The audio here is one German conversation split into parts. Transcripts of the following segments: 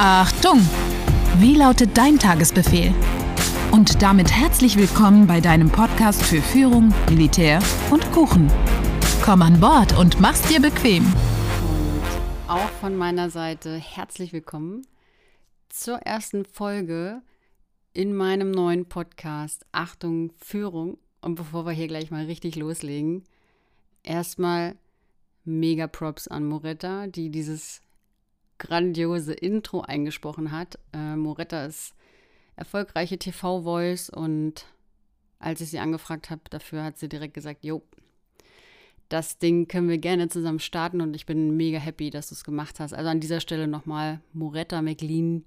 Achtung! Wie lautet dein Tagesbefehl? Und damit herzlich willkommen bei deinem Podcast für Führung, Militär und Kuchen. Komm an Bord und mach's dir bequem. Und auch von meiner Seite herzlich willkommen zur ersten Folge in meinem neuen Podcast Achtung Führung. Und bevor wir hier gleich mal richtig loslegen, erstmal mega Props an Moretta, die dieses grandiose Intro eingesprochen hat. Äh, Moretta ist erfolgreiche TV-Voice und als ich sie angefragt habe, dafür hat sie direkt gesagt, jo, das Ding können wir gerne zusammen starten und ich bin mega happy, dass du es gemacht hast. Also an dieser Stelle nochmal Moretta McLean,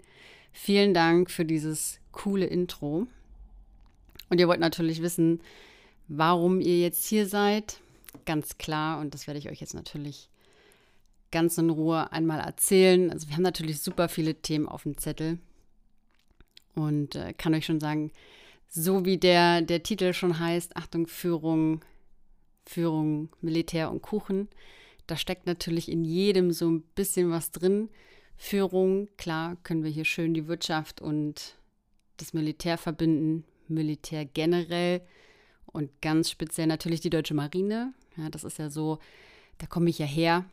vielen Dank für dieses coole Intro. Und ihr wollt natürlich wissen, warum ihr jetzt hier seid. Ganz klar, und das werde ich euch jetzt natürlich ganz in Ruhe einmal erzählen. Also wir haben natürlich super viele Themen auf dem Zettel und äh, kann euch schon sagen, so wie der, der Titel schon heißt, Achtung, Führung, Führung, Militär und Kuchen, da steckt natürlich in jedem so ein bisschen was drin. Führung, klar, können wir hier schön die Wirtschaft und das Militär verbinden, Militär generell und ganz speziell natürlich die deutsche Marine. Ja, das ist ja so, da komme ich ja her.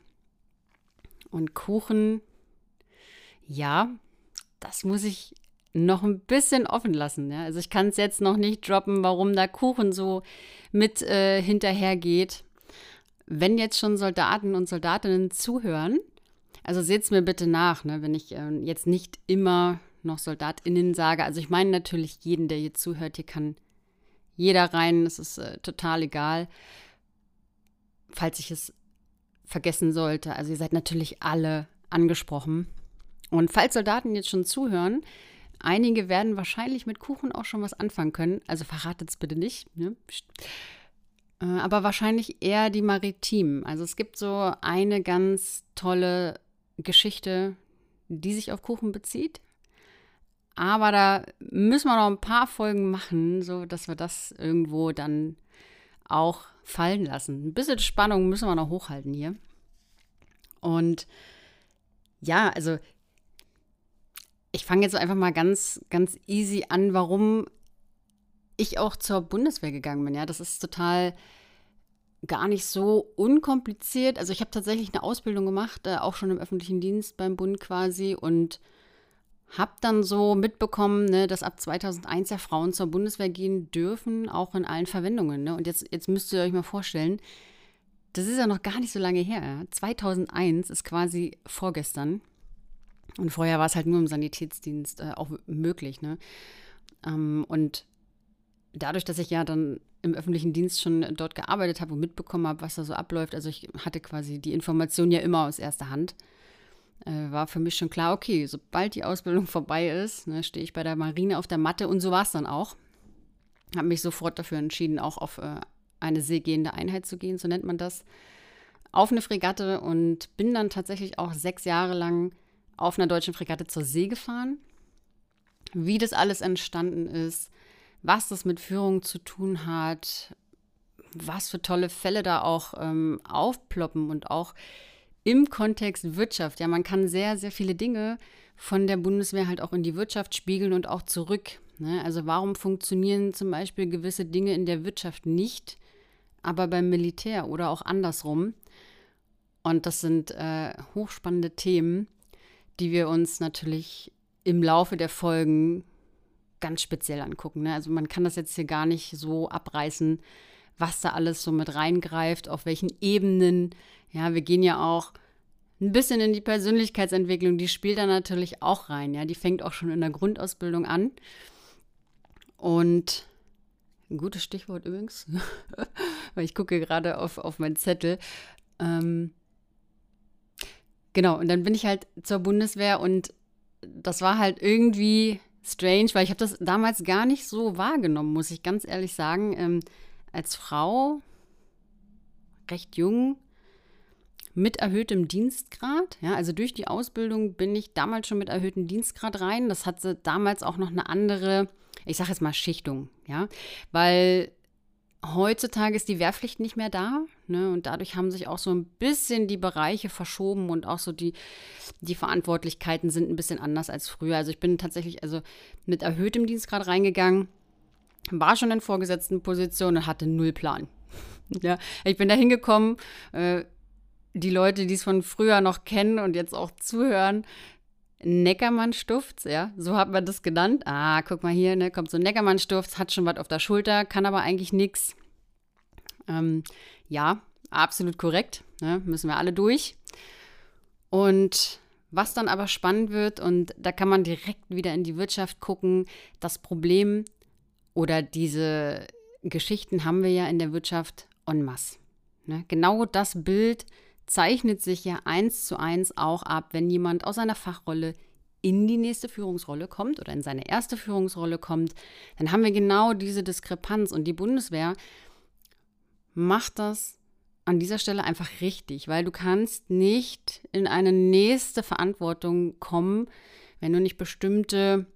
Und Kuchen, ja, das muss ich noch ein bisschen offen lassen. Ja? Also ich kann es jetzt noch nicht droppen, warum da Kuchen so mit äh, hinterhergeht. Wenn jetzt schon Soldaten und Soldatinnen zuhören, also seht es mir bitte nach, ne, wenn ich äh, jetzt nicht immer noch SoldatInnen sage. Also ich meine natürlich jeden, der hier zuhört, hier kann jeder rein, es ist äh, total egal. Falls ich es vergessen sollte. Also ihr seid natürlich alle angesprochen. Und falls Soldaten jetzt schon zuhören, einige werden wahrscheinlich mit Kuchen auch schon was anfangen können. Also verratet es bitte nicht. Ne? Äh, aber wahrscheinlich eher die Maritimen. Also es gibt so eine ganz tolle Geschichte, die sich auf Kuchen bezieht. Aber da müssen wir noch ein paar Folgen machen, so dass wir das irgendwo dann auch fallen lassen. Ein bisschen Spannung müssen wir noch hochhalten hier. Und ja, also ich fange jetzt einfach mal ganz, ganz easy an, warum ich auch zur Bundeswehr gegangen bin. Ja, das ist total gar nicht so unkompliziert. Also ich habe tatsächlich eine Ausbildung gemacht, äh, auch schon im öffentlichen Dienst beim Bund quasi und habe dann so mitbekommen, ne, dass ab 2001 ja Frauen zur Bundeswehr gehen dürfen, auch in allen Verwendungen. Ne? Und jetzt, jetzt müsst ihr euch mal vorstellen, das ist ja noch gar nicht so lange her. 2001 ist quasi vorgestern. Und vorher war es halt nur im Sanitätsdienst äh, auch möglich. Ne? Ähm, und dadurch, dass ich ja dann im öffentlichen Dienst schon dort gearbeitet habe und mitbekommen habe, was da so abläuft, also ich hatte quasi die Information ja immer aus erster Hand äh, war für mich schon klar, okay, sobald die Ausbildung vorbei ist, ne, stehe ich bei der Marine auf der Matte und so war es dann auch. Habe mich sofort dafür entschieden, auch auf äh, eine seegehende Einheit zu gehen, so nennt man das, auf eine Fregatte und bin dann tatsächlich auch sechs Jahre lang auf einer deutschen Fregatte zur See gefahren. Wie das alles entstanden ist, was das mit Führung zu tun hat, was für tolle Fälle da auch ähm, aufploppen und auch im Kontext Wirtschaft. Ja, man kann sehr, sehr viele Dinge von der Bundeswehr halt auch in die Wirtschaft spiegeln und auch zurück. Ne? Also warum funktionieren zum Beispiel gewisse Dinge in der Wirtschaft nicht, aber beim Militär oder auch andersrum? Und das sind äh, hochspannende Themen, die wir uns natürlich im Laufe der Folgen ganz speziell angucken. Ne? Also man kann das jetzt hier gar nicht so abreißen, was da alles so mit reingreift, auf welchen Ebenen ja, wir gehen ja auch ein bisschen in die Persönlichkeitsentwicklung, die spielt da natürlich auch rein. Ja, die fängt auch schon in der Grundausbildung an. Und ein gutes Stichwort übrigens, weil ich gucke gerade auf, auf meinen Zettel. Ähm, genau, und dann bin ich halt zur Bundeswehr und das war halt irgendwie strange, weil ich habe das damals gar nicht so wahrgenommen, muss ich ganz ehrlich sagen. Ähm, als Frau, recht jung, mit erhöhtem Dienstgrad. Ja, also durch die Ausbildung bin ich damals schon mit erhöhtem Dienstgrad rein. Das hatte damals auch noch eine andere, ich sage jetzt mal Schichtung, ja, weil heutzutage ist die Wehrpflicht nicht mehr da. Ne? Und dadurch haben sich auch so ein bisschen die Bereiche verschoben und auch so die, die Verantwortlichkeiten sind ein bisschen anders als früher. Also ich bin tatsächlich also mit erhöhtem Dienstgrad reingegangen, war schon in vorgesetzten Positionen und hatte null Plan. ja, ich bin da hingekommen, äh, die Leute, die es von früher noch kennen und jetzt auch zuhören, Neckermann-Stufts, ja, so hat man das genannt. Ah, guck mal hier, ne, kommt so ein Neckermann-Stufts, hat schon was auf der Schulter, kann aber eigentlich nichts. Ähm, ja, absolut korrekt, ne, müssen wir alle durch. Und was dann aber spannend wird, und da kann man direkt wieder in die Wirtschaft gucken, das Problem oder diese Geschichten haben wir ja in der Wirtschaft en masse. Ne? Genau das Bild zeichnet sich ja eins zu eins auch ab, wenn jemand aus einer Fachrolle in die nächste Führungsrolle kommt oder in seine erste Führungsrolle kommt, dann haben wir genau diese Diskrepanz und die Bundeswehr macht das an dieser Stelle einfach richtig, weil du kannst nicht in eine nächste Verantwortung kommen, wenn du nicht bestimmte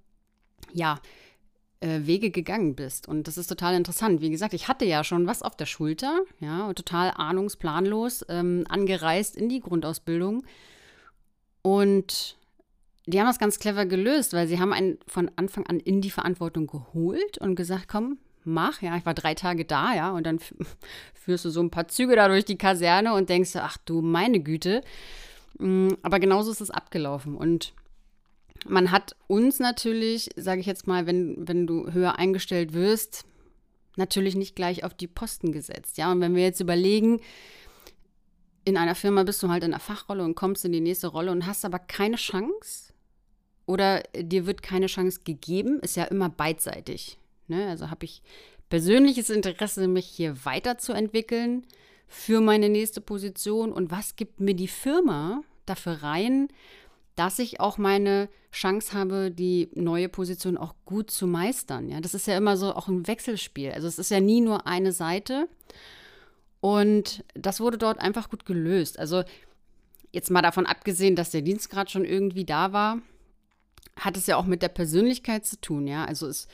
ja, Wege gegangen bist. Und das ist total interessant. Wie gesagt, ich hatte ja schon was auf der Schulter, ja, total ahnungsplanlos ähm, angereist in die Grundausbildung. Und die haben das ganz clever gelöst, weil sie haben einen von Anfang an in die Verantwortung geholt und gesagt, komm, mach. Ja, ich war drei Tage da, ja, und dann führst du so ein paar Züge da durch die Kaserne und denkst, ach du meine Güte. Mm, aber genauso ist es abgelaufen. Und man hat uns natürlich, sage ich jetzt mal, wenn, wenn du höher eingestellt wirst, natürlich nicht gleich auf die Posten gesetzt. Ja, und wenn wir jetzt überlegen, in einer Firma bist du halt in einer Fachrolle und kommst in die nächste Rolle und hast aber keine Chance oder dir wird keine Chance gegeben, ist ja immer beidseitig. Ne? Also habe ich persönliches Interesse, mich hier weiterzuentwickeln für meine nächste Position und was gibt mir die Firma dafür rein, dass ich auch meine Chance habe, die neue Position auch gut zu meistern. Ja, das ist ja immer so auch ein Wechselspiel. Also es ist ja nie nur eine Seite. Und das wurde dort einfach gut gelöst. Also jetzt mal davon abgesehen, dass der Dienstgrad schon irgendwie da war, hat es ja auch mit der Persönlichkeit zu tun. Ja, also es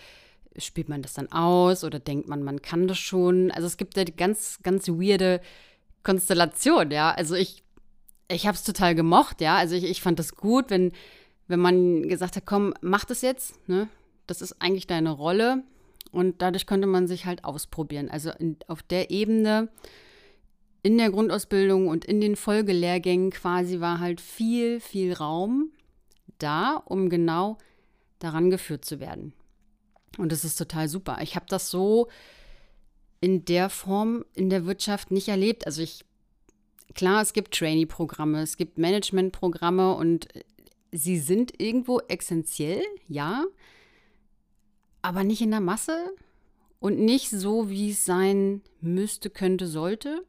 spielt man das dann aus oder denkt man, man kann das schon. Also es gibt ja die ganz, ganz weirde Konstellation. Ja, also ich ich habe es total gemocht, ja. Also ich, ich fand das gut, wenn, wenn man gesagt hat, komm, mach das jetzt, ne? Das ist eigentlich deine Rolle. Und dadurch konnte man sich halt ausprobieren. Also in, auf der Ebene in der Grundausbildung und in den Folgelehrgängen quasi war halt viel, viel Raum da, um genau daran geführt zu werden. Und das ist total super. Ich habe das so in der Form in der Wirtschaft nicht erlebt. Also ich klar, es gibt Trainee-Programme, es gibt Management-Programme und sie sind irgendwo essentiell, ja, aber nicht in der Masse und nicht so, wie es sein müsste, könnte, sollte.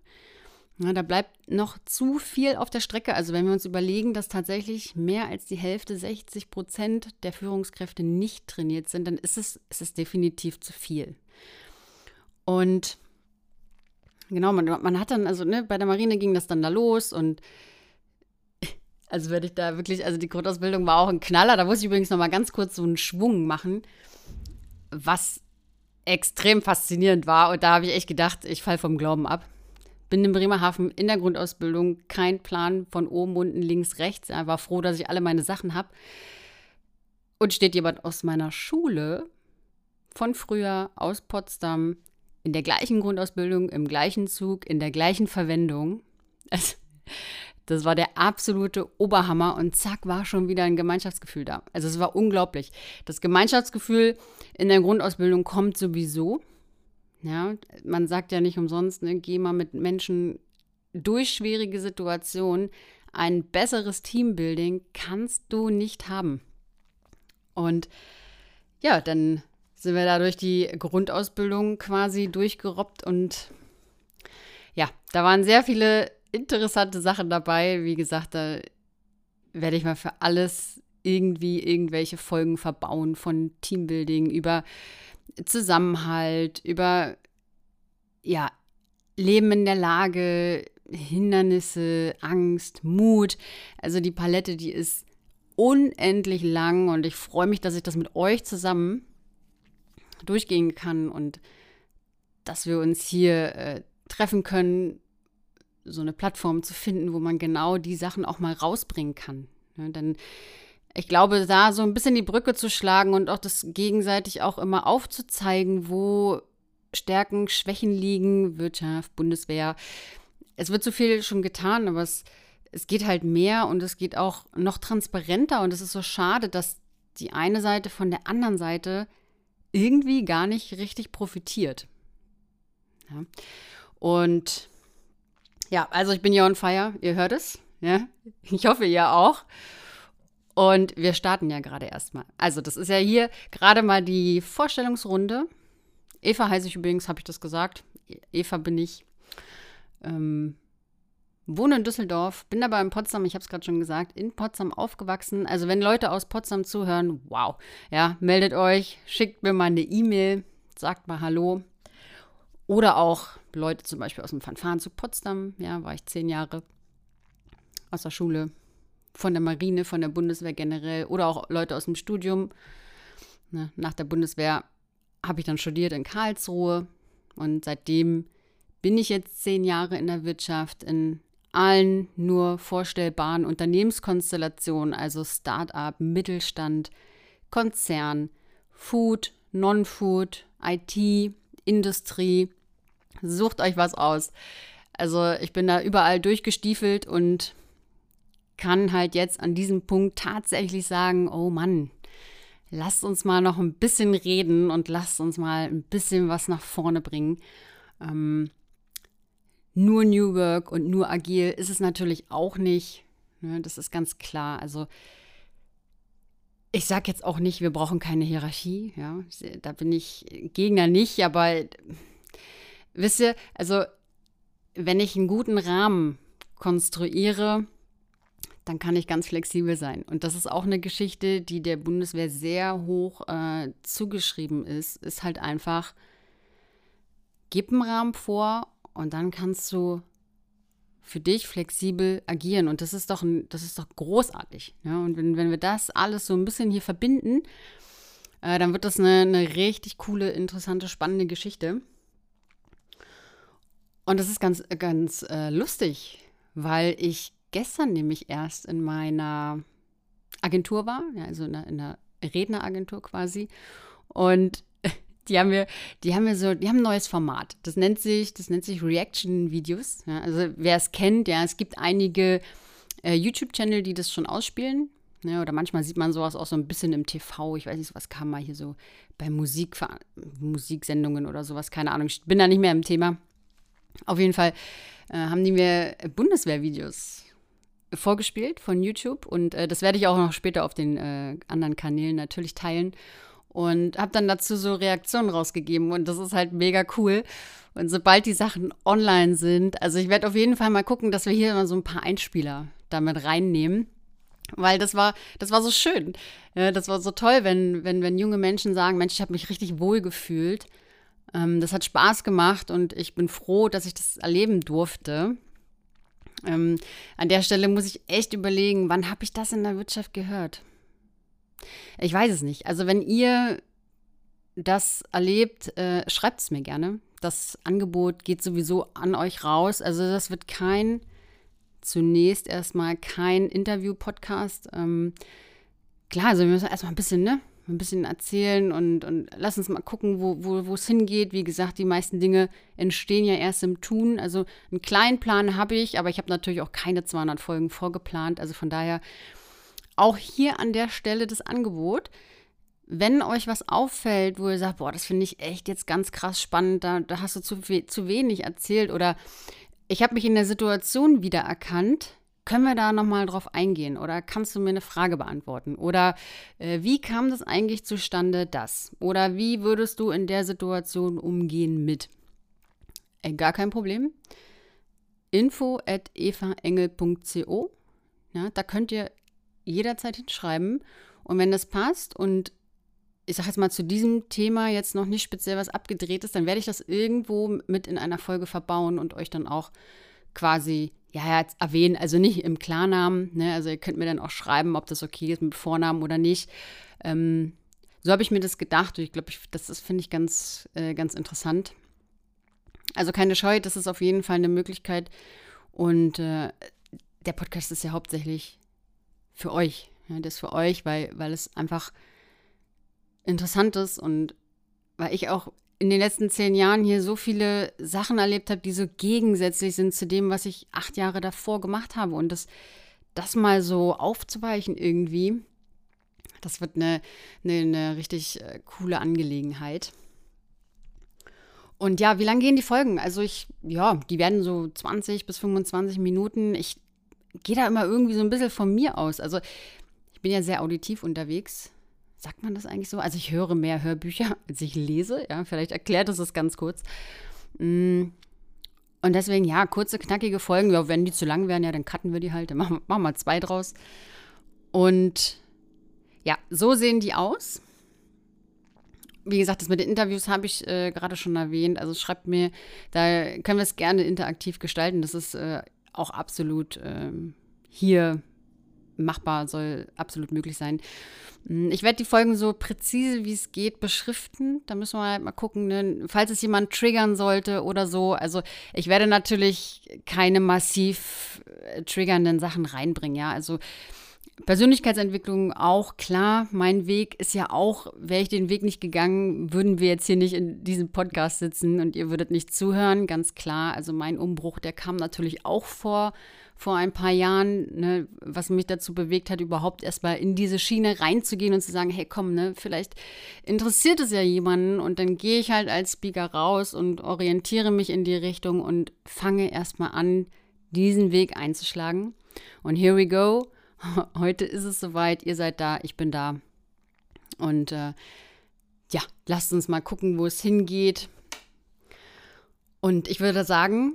Ja, da bleibt noch zu viel auf der Strecke. Also wenn wir uns überlegen, dass tatsächlich mehr als die Hälfte, 60 Prozent der Führungskräfte nicht trainiert sind, dann ist es, ist es definitiv zu viel. Und Genau, man, man hat dann, also ne, bei der Marine ging das dann da los und also werde ich da wirklich, also die Grundausbildung war auch ein Knaller. Da muss ich übrigens noch mal ganz kurz so einen Schwung machen, was extrem faszinierend war. Und da habe ich echt gedacht, ich falle vom Glauben ab. Bin in Bremerhaven in der Grundausbildung, kein Plan von oben, unten, links, rechts. Ich war froh, dass ich alle meine Sachen habe. Und steht jemand aus meiner Schule von früher aus Potsdam in der gleichen Grundausbildung, im gleichen Zug, in der gleichen Verwendung. Also, das war der absolute Oberhammer und zack war schon wieder ein Gemeinschaftsgefühl da. Also es war unglaublich. Das Gemeinschaftsgefühl in der Grundausbildung kommt sowieso. Ja, man sagt ja nicht umsonst, ne, geh mal mit Menschen durch schwierige Situationen. Ein besseres Teambuilding kannst du nicht haben. Und ja, dann sind wir da durch die Grundausbildung quasi durchgerobbt und ja, da waren sehr viele interessante Sachen dabei. Wie gesagt, da werde ich mal für alles irgendwie irgendwelche Folgen verbauen von Teambuilding über Zusammenhalt, über ja, Leben in der Lage, Hindernisse, Angst, Mut. Also die Palette, die ist unendlich lang und ich freue mich, dass ich das mit euch zusammen durchgehen kann und dass wir uns hier äh, treffen können so eine Plattform zu finden, wo man genau die Sachen auch mal rausbringen kann. Ne? Denn ich glaube, da so ein bisschen die Brücke zu schlagen und auch das gegenseitig auch immer aufzuzeigen, wo Stärken, Schwächen liegen, Wirtschaft, Bundeswehr. Es wird so viel schon getan, aber es, es geht halt mehr und es geht auch noch transparenter und es ist so schade, dass die eine Seite von der anderen Seite irgendwie gar nicht richtig profitiert. Ja. Und ja, also ich bin hier on fire, ihr hört es. Ja? Ich hoffe, ihr auch. Und wir starten ja gerade erstmal. Also, das ist ja hier gerade mal die Vorstellungsrunde. Eva heiße ich übrigens, habe ich das gesagt. Eva bin ich. Ähm, wohne in Düsseldorf, bin aber in Potsdam, ich habe es gerade schon gesagt, in Potsdam aufgewachsen. Also wenn Leute aus Potsdam zuhören, wow, ja, meldet euch, schickt mir mal eine E-Mail, sagt mal Hallo. Oder auch Leute zum Beispiel aus dem Fanfaren zu Potsdam, ja, war ich zehn Jahre aus der Schule, von der Marine, von der Bundeswehr generell oder auch Leute aus dem Studium. Ne, nach der Bundeswehr habe ich dann studiert in Karlsruhe und seitdem bin ich jetzt zehn Jahre in der Wirtschaft, in allen nur vorstellbaren Unternehmenskonstellationen, also Start-up, Mittelstand, Konzern, Food, Non-Food, IT, Industrie, Sucht euch was aus. Also ich bin da überall durchgestiefelt und kann halt jetzt an diesem Punkt tatsächlich sagen, oh Mann, lasst uns mal noch ein bisschen reden und lasst uns mal ein bisschen was nach vorne bringen. Ähm, nur New Work und nur agil ist es natürlich auch nicht. Ne, das ist ganz klar. Also ich sage jetzt auch nicht, wir brauchen keine Hierarchie. Ja, da bin ich Gegner nicht, aber Wisst ihr, also wenn ich einen guten Rahmen konstruiere, dann kann ich ganz flexibel sein. Und das ist auch eine Geschichte, die der Bundeswehr sehr hoch äh, zugeschrieben ist, ist halt einfach, gib einen Rahmen vor und dann kannst du für dich flexibel agieren. Und das ist doch, das ist doch großartig. Ja? Und wenn, wenn wir das alles so ein bisschen hier verbinden, äh, dann wird das eine, eine richtig coole, interessante, spannende Geschichte. Und das ist ganz, ganz äh, lustig, weil ich gestern nämlich erst in meiner Agentur war, ja, also in einer, Redneragentur quasi. Und die haben mir, die haben mir so, die haben ein neues Format. Das nennt sich, das nennt sich Reaction-Videos. Ja, also wer es kennt, ja, es gibt einige äh, YouTube-Channel, die das schon ausspielen. Ja, oder manchmal sieht man sowas auch so ein bisschen im TV. Ich weiß nicht, was kam mal hier so bei Musik, Musiksendungen oder sowas. Keine Ahnung. Ich bin da nicht mehr im Thema. Auf jeden Fall äh, haben die mir Bundeswehrvideos vorgespielt von YouTube und äh, das werde ich auch noch später auf den äh, anderen Kanälen natürlich teilen und habe dann dazu so Reaktionen rausgegeben und das ist halt mega cool. Und sobald die Sachen online sind, also ich werde auf jeden Fall mal gucken, dass wir hier mal so ein paar Einspieler damit reinnehmen. Weil das war, das war so schön. Das war so toll, wenn, wenn, wenn junge Menschen sagen, Mensch, ich habe mich richtig wohl gefühlt. Ähm, das hat Spaß gemacht und ich bin froh, dass ich das erleben durfte. Ähm, an der Stelle muss ich echt überlegen, wann habe ich das in der Wirtschaft gehört? Ich weiß es nicht. Also wenn ihr das erlebt, äh, schreibt es mir gerne. Das Angebot geht sowieso an euch raus. Also das wird kein, zunächst erstmal kein Interview-Podcast. Ähm, klar, also wir müssen erstmal ein bisschen, ne? ein bisschen erzählen und, und lass uns mal gucken, wo, wo, es hingeht. Wie gesagt, die meisten Dinge entstehen ja erst im Tun. Also einen kleinen Plan habe ich, aber ich habe natürlich auch keine 200 Folgen vorgeplant. Also von daher auch hier an der Stelle das Angebot. Wenn euch was auffällt, wo ihr sagt, boah, das finde ich echt jetzt ganz krass spannend, da, da hast du zu, zu wenig erzählt oder ich habe mich in der Situation wiedererkannt, können wir da nochmal drauf eingehen oder kannst du mir eine Frage beantworten? Oder äh, wie kam das eigentlich zustande, das? Oder wie würdest du in der Situation umgehen mit? Äh, gar kein Problem. Info at evaengel.co. Ja, da könnt ihr jederzeit hinschreiben. Und wenn das passt und ich sage jetzt mal zu diesem Thema jetzt noch nicht speziell was abgedreht ist, dann werde ich das irgendwo mit in einer Folge verbauen und euch dann auch quasi ja, erwähnen, also nicht im Klarnamen, ne? also ihr könnt mir dann auch schreiben, ob das okay ist mit Vornamen oder nicht. Ähm, so habe ich mir das gedacht und ich glaube, das, das finde ich ganz, äh, ganz interessant. Also keine Scheu, das ist auf jeden Fall eine Möglichkeit. Und äh, der Podcast ist ja hauptsächlich für euch. Ja, das für euch, weil, weil es einfach interessant ist und weil ich auch in den letzten zehn Jahren hier so viele Sachen erlebt habe, die so gegensätzlich sind zu dem, was ich acht Jahre davor gemacht habe. Und das, das mal so aufzuweichen irgendwie, das wird eine, eine, eine richtig äh, coole Angelegenheit. Und ja, wie lange gehen die Folgen? Also ich, ja, die werden so 20 bis 25 Minuten. Ich gehe da immer irgendwie so ein bisschen von mir aus. Also ich bin ja sehr auditiv unterwegs. Sagt man das eigentlich so? Also ich höre mehr Hörbücher, als ich lese. Ja, vielleicht erklärt es das ganz kurz. Mm. Und deswegen, ja, kurze, knackige Folgen. Ja, wenn die zu lang werden, ja, dann cutten wir die halt. Dann machen, machen wir zwei draus. Und ja, so sehen die aus. Wie gesagt, das mit den Interviews habe ich äh, gerade schon erwähnt. Also schreibt mir, da können wir es gerne interaktiv gestalten. Das ist äh, auch absolut äh, hier machbar, soll absolut möglich sein. Hm, ich werde die Folgen so präzise wie es geht beschriften. Da müssen wir halt mal gucken, ne? falls es jemand triggern sollte oder so. Also ich werde natürlich keine massiv äh, triggernden Sachen reinbringen, ja. Also Persönlichkeitsentwicklung auch klar. Mein Weg ist ja auch, wäre ich den Weg nicht gegangen, würden wir jetzt hier nicht in diesem Podcast sitzen und ihr würdet nicht zuhören, ganz klar. Also mein Umbruch, der kam natürlich auch vor vor ein paar Jahren, ne, was mich dazu bewegt hat, überhaupt erstmal in diese Schiene reinzugehen und zu sagen, hey komm, ne, vielleicht interessiert es ja jemanden und dann gehe ich halt als Speaker raus und orientiere mich in die Richtung und fange erstmal an, diesen Weg einzuschlagen. Und here we go. Heute ist es soweit, ihr seid da, ich bin da. Und äh, ja, lasst uns mal gucken, wo es hingeht. Und ich würde sagen,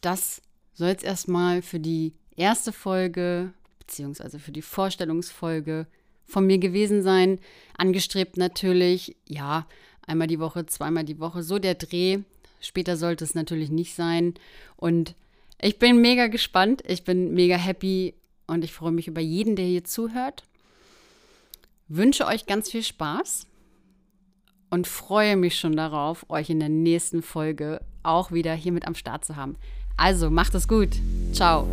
das soll jetzt erstmal für die erste Folge, beziehungsweise für die Vorstellungsfolge von mir gewesen sein. Angestrebt natürlich, ja, einmal die Woche, zweimal die Woche, so der Dreh. Später sollte es natürlich nicht sein. Und ich bin mega gespannt, ich bin mega happy und ich freue mich über jeden, der hier zuhört. Wünsche euch ganz viel Spaß und freue mich schon darauf, euch in der nächsten Folge auch wieder hier mit am Start zu haben. Also macht es gut. Ciao.